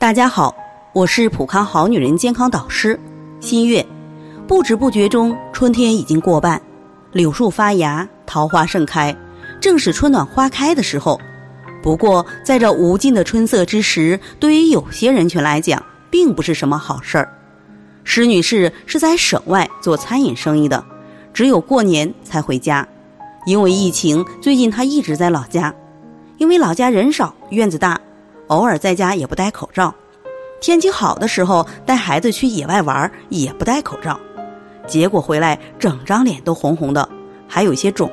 大家好，我是普康好女人健康导师新月。不知不觉中，春天已经过半，柳树发芽，桃花盛开，正是春暖花开的时候。不过，在这无尽的春色之时，对于有些人群来讲，并不是什么好事儿。施女士是在省外做餐饮生意的，只有过年才回家。因为疫情，最近她一直在老家。因为老家人少，院子大，偶尔在家也不戴口罩。天气好的时候，带孩子去野外玩也不戴口罩。结果回来，整张脸都红红的，还有些肿，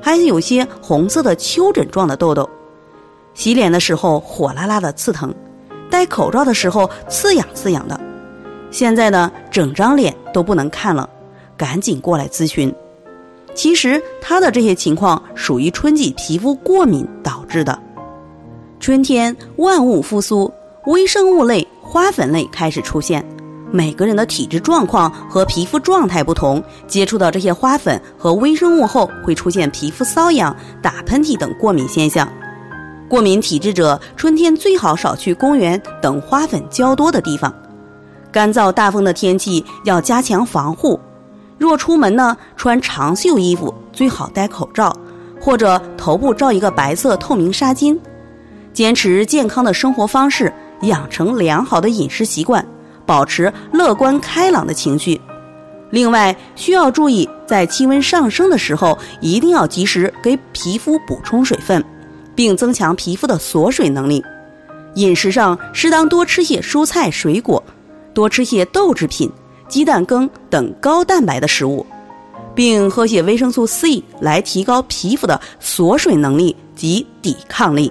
还有些红色的丘疹状的痘痘。洗脸的时候火辣辣的刺疼，戴口罩的时候刺痒刺痒的。现在呢，整张脸都不能看了，赶紧过来咨询。其实他的这些情况属于春季皮肤过敏导致的。春天万物复苏，微生物类、花粉类开始出现。每个人的体质状况和皮肤状态不同，接触到这些花粉和微生物后，会出现皮肤瘙痒、打喷嚏等过敏现象。过敏体质者，春天最好少去公园等花粉较多的地方。干燥大风的天气要加强防护。若出门呢，穿长袖衣服，最好戴口罩，或者头部罩一个白色透明纱巾。坚持健康的生活方式，养成良好的饮食习惯，保持乐观开朗的情绪。另外，需要注意，在气温上升的时候，一定要及时给皮肤补充水分，并增强皮肤的锁水能力。饮食上，适当多吃些蔬菜水果，多吃些豆制品。鸡蛋羹等高蛋白的食物，并喝些维生素 C 来提高皮肤的锁水能力及抵抗力。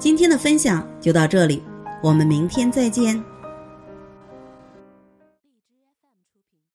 今天的分享就到这里，我们明天再见。